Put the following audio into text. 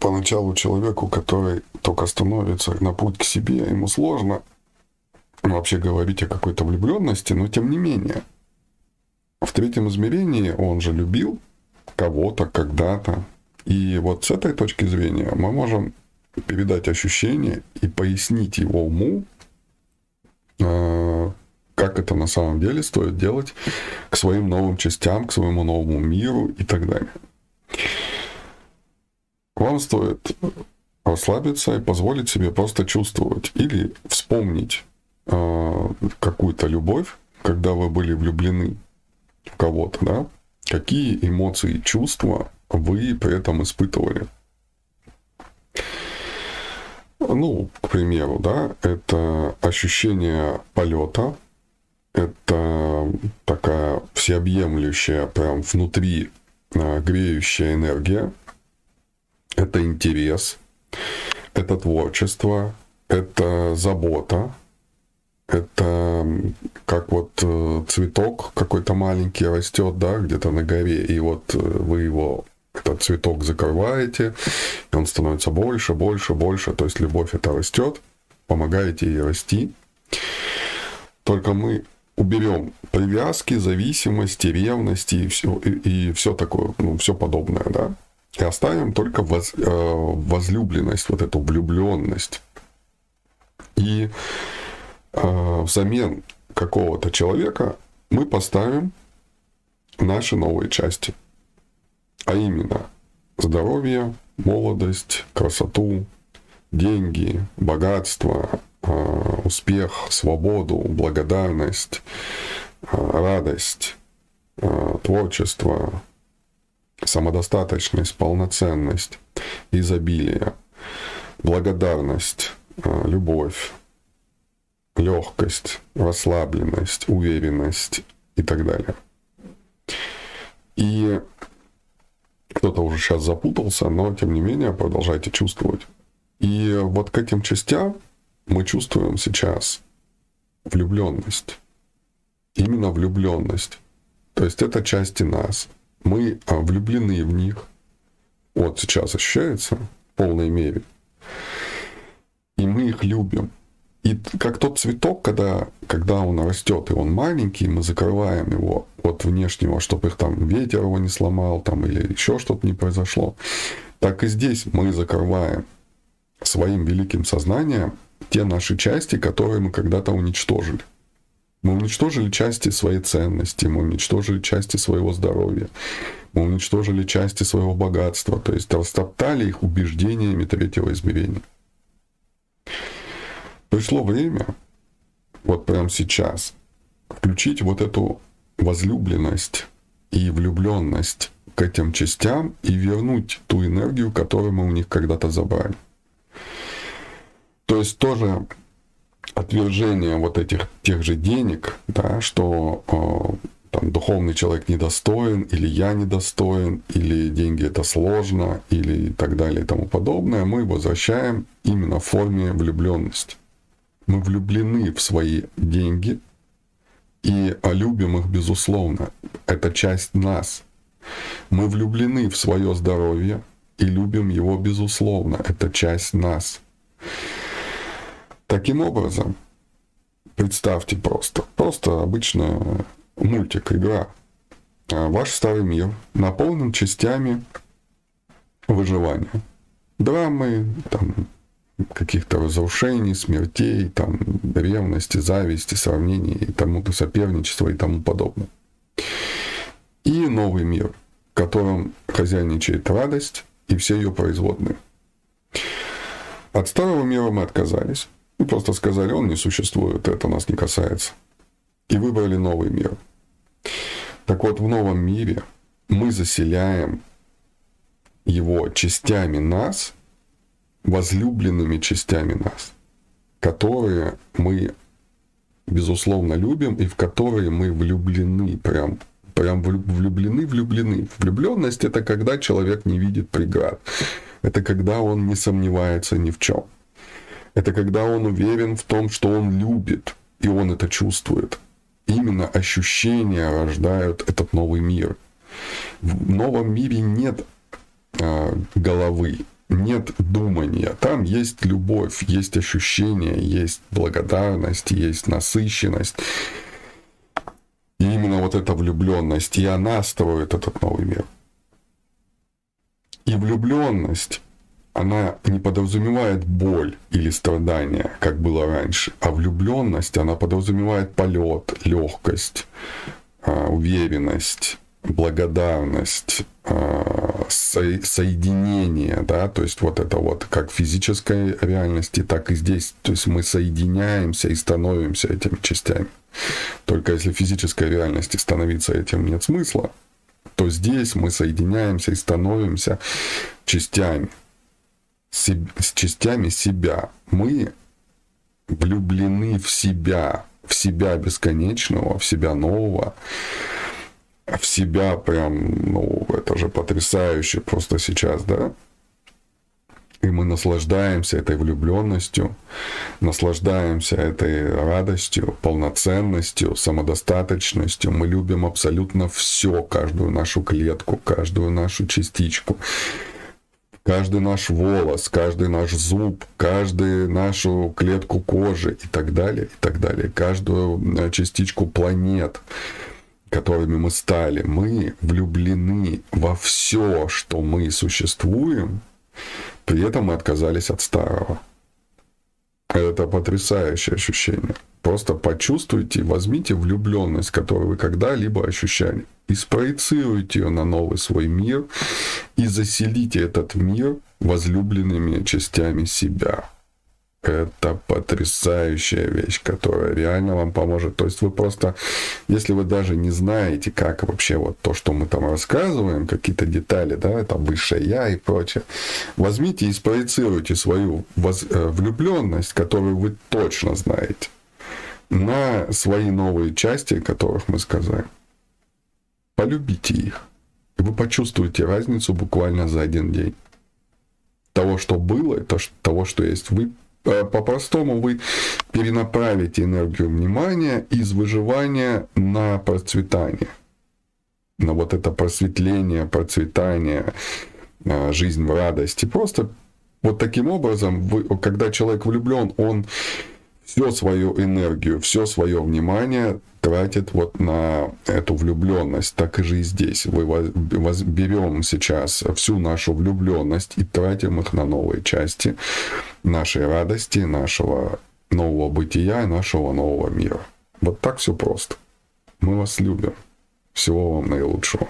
поначалу человеку, который только становится на путь к себе, ему сложно вообще говорить о какой-то влюбленности, но тем не менее, в третьем измерении он же любил кого-то когда-то. И вот с этой точки зрения мы можем передать ощущение и пояснить его уму, э, как это на самом деле стоит делать к своим новым частям, к своему новому миру и так далее. Вам стоит расслабиться и позволить себе просто чувствовать или вспомнить э, какую-то любовь, когда вы были влюблены в кого-то, да? Какие эмоции и чувства вы при этом испытывали? Ну, к примеру, да, это ощущение полета, это такая всеобъемлющая, прям внутри э, греющая энергия, это интерес, это творчество, это забота, это как вот э, цветок какой-то маленький растет, да, где-то на горе, и вот э, вы его этот цветок закрываете, и он становится больше, больше, больше. То есть любовь это растет, помогаете ей расти. Только мы уберем привязки, зависимости, ревности и все, и, и все такое, ну, все подобное, да. И оставим только воз, э, возлюбленность, вот эту влюбленность. И э, взамен какого-то человека мы поставим наши новые части. А именно здоровье, молодость, красоту, деньги, богатство, э, успех, свободу, благодарность, э, радость, э, творчество, самодостаточность, полноценность, изобилие, благодарность, любовь, легкость, расслабленность, уверенность и так далее. И кто-то уже сейчас запутался, но тем не менее продолжайте чувствовать. И вот к этим частям мы чувствуем сейчас влюбленность. Именно влюбленность. То есть это части нас. Мы а, влюблены в них. Вот сейчас ощущается в полной мере. И мы их любим. И как тот цветок, когда, когда он растет, и он маленький, мы закрываем его от внешнего, чтобы их там ветер его не сломал, там, или еще что-то не произошло. Так и здесь мы закрываем своим великим сознанием те наши части, которые мы когда-то уничтожили. Мы уничтожили части своей ценности, мы уничтожили части своего здоровья, мы уничтожили части своего богатства, то есть растоптали их убеждениями третьего измерения. Пришло время, вот прямо сейчас, включить вот эту возлюбленность и влюбленность к этим частям и вернуть ту энергию, которую мы у них когда-то забрали. То есть тоже отвержение вот этих тех же денег, да, что э, там духовный человек недостоин, или я недостоин, или деньги это сложно, или так далее и тому подобное, мы возвращаем именно в форме влюбленности. Мы влюблены в свои деньги и любим их безусловно. Это часть нас. Мы влюблены в свое здоровье и любим его безусловно. Это часть нас. Таким образом, представьте просто, просто обычная мультик, игра. А ваш старый мир наполнен частями выживания. Драмы, там, каких-то разрушений, смертей, там, ревности, зависти, сравнений, и тому-то соперничества и тому подобное. И новый мир, в котором хозяйничает радость и все ее производные. От старого мира мы отказались. Мы просто сказали, он не существует, это нас не касается. И выбрали новый мир. Так вот, в новом мире мы заселяем его частями нас – возлюбленными частями нас, которые мы, безусловно, любим и в которые мы влюблены, прям, прям влюблены, влюблены. Влюбленность это когда человек не видит преград. Это когда он не сомневается ни в чем. Это когда он уверен в том, что он любит, и он это чувствует. Именно ощущения рождают этот новый мир. В новом мире нет э, головы, нет думания. Там есть любовь, есть ощущение, есть благодарность, есть насыщенность. И именно вот эта влюбленность, и она строит этот новый мир. И влюбленность, она не подразумевает боль или страдания, как было раньше, а влюбленность, она подразумевает полет, легкость, а, уверенность, благодарность, а, со- соединение, да, то есть вот это вот как в физической реальности, так и здесь, то есть мы соединяемся и становимся этими частями. Только если в физической реальности становиться этим нет смысла, то здесь мы соединяемся и становимся частями, с частями себя. Мы влюблены в себя, в себя бесконечного, в себя нового, в себя прям, ну, это же потрясающе просто сейчас, да? И мы наслаждаемся этой влюбленностью, наслаждаемся этой радостью, полноценностью, самодостаточностью. Мы любим абсолютно все, каждую нашу клетку, каждую нашу частичку каждый наш волос, каждый наш зуб, каждую нашу клетку кожи и так далее, и так далее, каждую э, частичку планет, которыми мы стали. Мы влюблены во все, что мы существуем, при этом мы отказались от старого. Это потрясающее ощущение. Просто почувствуйте, возьмите влюбленность, которую вы когда-либо ощущали, и спроецируйте ее на новый свой мир, и заселите этот мир возлюбленными частями себя. Это потрясающая вещь, которая реально вам поможет. То есть вы просто, если вы даже не знаете, как вообще вот то, что мы там рассказываем, какие-то детали, да, это высшее я и прочее, возьмите и спроецируйте свою воз, э, влюбленность, которую вы точно знаете, на свои новые части, которых мы сказали. Полюбите их. И вы почувствуете разницу буквально за один день. Того, что было, и того, что есть. Вы Э, по-простому вы перенаправите энергию внимания из выживания на процветание. На вот это просветление, процветание, э, жизнь в радости. Просто вот таким образом, вы, когда человек влюблен, он всю свою энергию, все свое внимание тратит вот на эту влюбленность. Так и же и здесь. Мы берем сейчас всю нашу влюбленность и тратим их на новые части нашей радости, нашего нового бытия, нашего нового мира. Вот так все просто. Мы вас любим. Всего вам наилучшего.